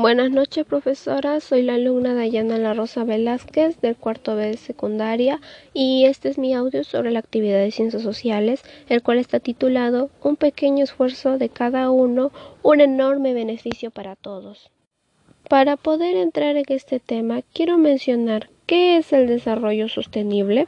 Buenas noches, profesora. Soy la alumna Dayana La Rosa Velázquez del cuarto B de secundaria y este es mi audio sobre la actividad de ciencias sociales, el cual está titulado Un pequeño esfuerzo de cada uno, un enorme beneficio para todos. Para poder entrar en este tema, quiero mencionar qué es el desarrollo sostenible.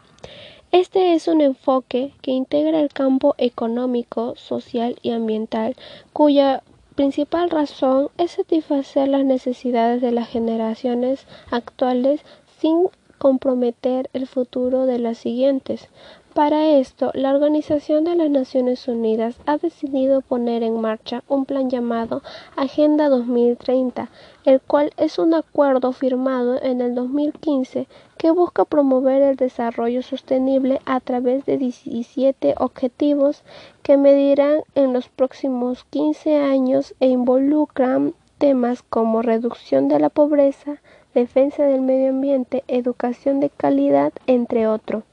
Este es un enfoque que integra el campo económico, social y ambiental, cuya principal razón es satisfacer las necesidades de las generaciones actuales sin comprometer el futuro de las siguientes. Para esto, la Organización de las Naciones Unidas ha decidido poner en marcha un plan llamado Agenda 2030, el cual es un acuerdo firmado en el 2015 que busca promover el desarrollo sostenible a través de 17 objetivos que medirán en los próximos 15 años e involucran temas como reducción de la pobreza, defensa del medio ambiente, educación de calidad, entre otros.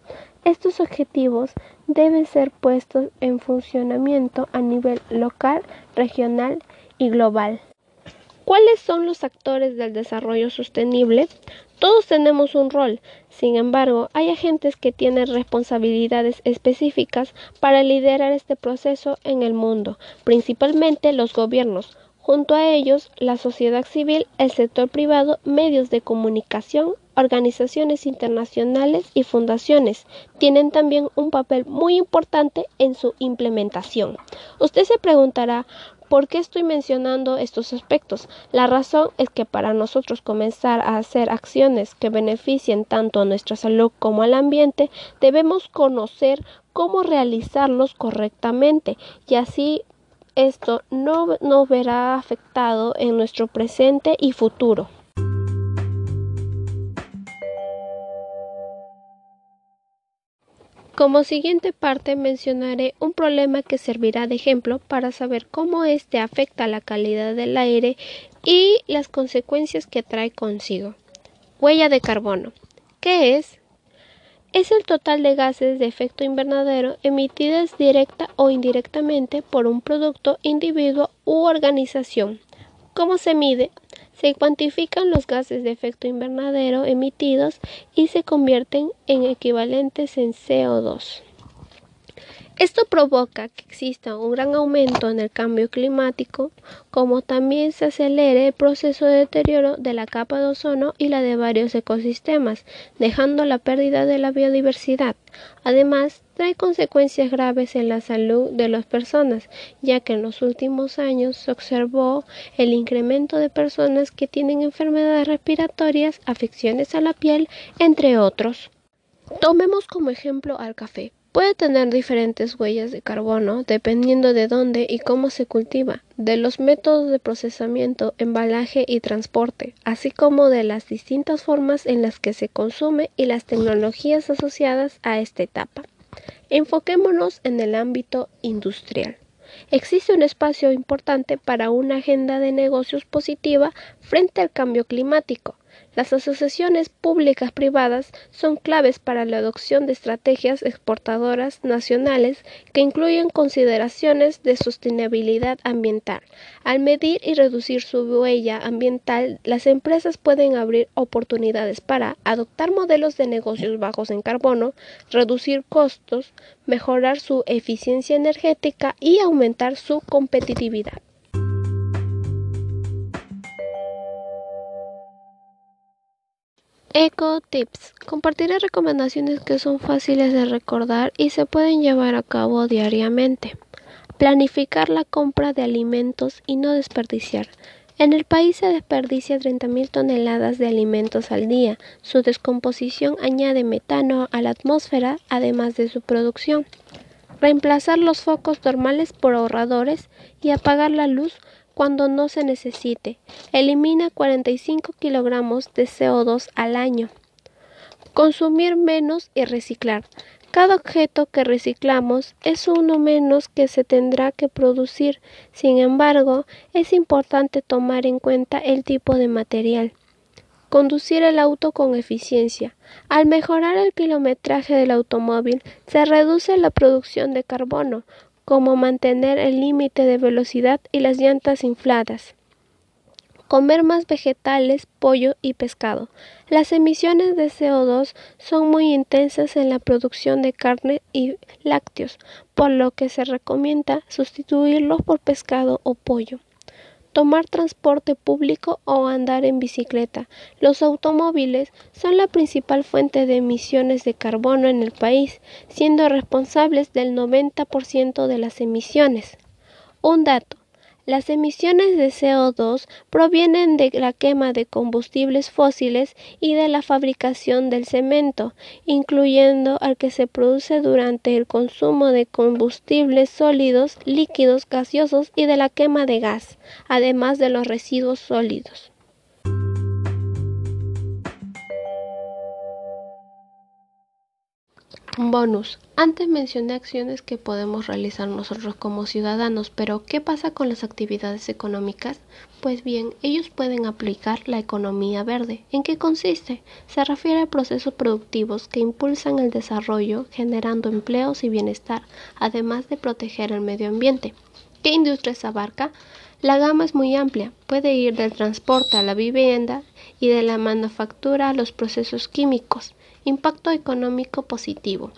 Estos objetivos deben ser puestos en funcionamiento a nivel local, regional y global. ¿Cuáles son los actores del desarrollo sostenible? Todos tenemos un rol, sin embargo, hay agentes que tienen responsabilidades específicas para liderar este proceso en el mundo, principalmente los gobiernos, junto a ellos la sociedad civil, el sector privado, medios de comunicación, organizaciones internacionales y fundaciones tienen también un papel muy importante en su implementación. Usted se preguntará ¿Por qué estoy mencionando estos aspectos? La razón es que para nosotros comenzar a hacer acciones que beneficien tanto a nuestra salud como al ambiente, debemos conocer cómo realizarlos correctamente y así esto no nos verá afectado en nuestro presente y futuro. Como siguiente parte mencionaré un problema que servirá de ejemplo para saber cómo éste afecta la calidad del aire y las consecuencias que trae consigo. Huella de carbono. ¿Qué es? Es el total de gases de efecto invernadero emitidas directa o indirectamente por un producto, individuo u organización. ¿Cómo se mide? Se cuantifican los gases de efecto invernadero emitidos y se convierten en equivalentes en CO2. Esto provoca que exista un gran aumento en el cambio climático, como también se acelere el proceso de deterioro de la capa de ozono y la de varios ecosistemas, dejando la pérdida de la biodiversidad. Además, trae consecuencias graves en la salud de las personas, ya que en los últimos años se observó el incremento de personas que tienen enfermedades respiratorias, afecciones a la piel, entre otros. Tomemos como ejemplo al café. Puede tener diferentes huellas de carbono dependiendo de dónde y cómo se cultiva, de los métodos de procesamiento, embalaje y transporte, así como de las distintas formas en las que se consume y las tecnologías asociadas a esta etapa. Enfoquémonos en el ámbito industrial. Existe un espacio importante para una agenda de negocios positiva frente al cambio climático, las asociaciones públicas privadas son claves para la adopción de estrategias exportadoras nacionales que incluyen consideraciones de sostenibilidad ambiental. Al medir y reducir su huella ambiental, las empresas pueden abrir oportunidades para adoptar modelos de negocios bajos en carbono, reducir costos, mejorar su eficiencia energética y aumentar su competitividad. Eco Tips. Compartiré recomendaciones que son fáciles de recordar y se pueden llevar a cabo diariamente. Planificar la compra de alimentos y no desperdiciar. En el país se desperdicia 30.000 toneladas de alimentos al día. Su descomposición añade metano a la atmósfera, además de su producción. Reemplazar los focos normales por ahorradores y apagar la luz cuando no se necesite. Elimina 45 kilogramos de CO2 al año. Consumir menos y reciclar. Cada objeto que reciclamos es uno menos que se tendrá que producir. Sin embargo, es importante tomar en cuenta el tipo de material. Conducir el auto con eficiencia. Al mejorar el kilometraje del automóvil, se reduce la producción de carbono, como mantener el límite de velocidad y las llantas infladas. comer más vegetales, pollo y pescado. Las emisiones de CO2 son muy intensas en la producción de carne y lácteos, por lo que se recomienda sustituirlos por pescado o pollo tomar transporte público o andar en bicicleta. Los automóviles son la principal fuente de emisiones de carbono en el país, siendo responsables del 90% de las emisiones. Un dato. Las emisiones de CO2 provienen de la quema de combustibles fósiles y de la fabricación del cemento, incluyendo al que se produce durante el consumo de combustibles sólidos, líquidos, gaseosos y de la quema de gas, además de los residuos sólidos. Bonus. Antes mencioné acciones que podemos realizar nosotros como ciudadanos, pero ¿qué pasa con las actividades económicas? Pues bien, ellos pueden aplicar la economía verde. ¿En qué consiste? Se refiere a procesos productivos que impulsan el desarrollo, generando empleos y bienestar, además de proteger el medio ambiente. ¿Qué industrias abarca? La gama es muy amplia, puede ir del transporte a la vivienda y de la manufactura a los procesos químicos. Impacto económico positivo.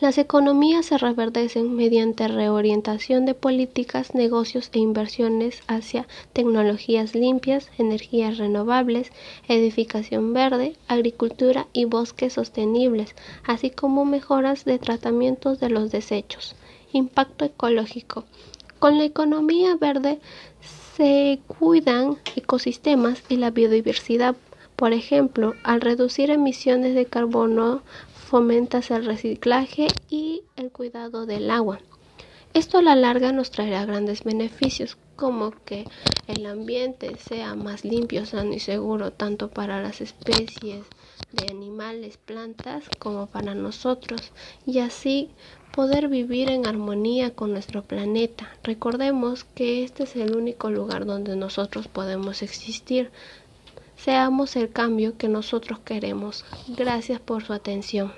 Las economías se reverdecen mediante reorientación de políticas, negocios e inversiones hacia tecnologías limpias, energías renovables, edificación verde, agricultura y bosques sostenibles, así como mejoras de tratamientos de los desechos. Impacto ecológico. Con la economía verde se cuidan ecosistemas y la biodiversidad por ejemplo, al reducir emisiones de carbono fomentas el reciclaje y el cuidado del agua. Esto a la larga nos traerá grandes beneficios, como que el ambiente sea más limpio, sano y seguro, tanto para las especies de animales, plantas, como para nosotros, y así poder vivir en armonía con nuestro planeta. Recordemos que este es el único lugar donde nosotros podemos existir, Seamos el cambio que nosotros queremos. Gracias por su atención.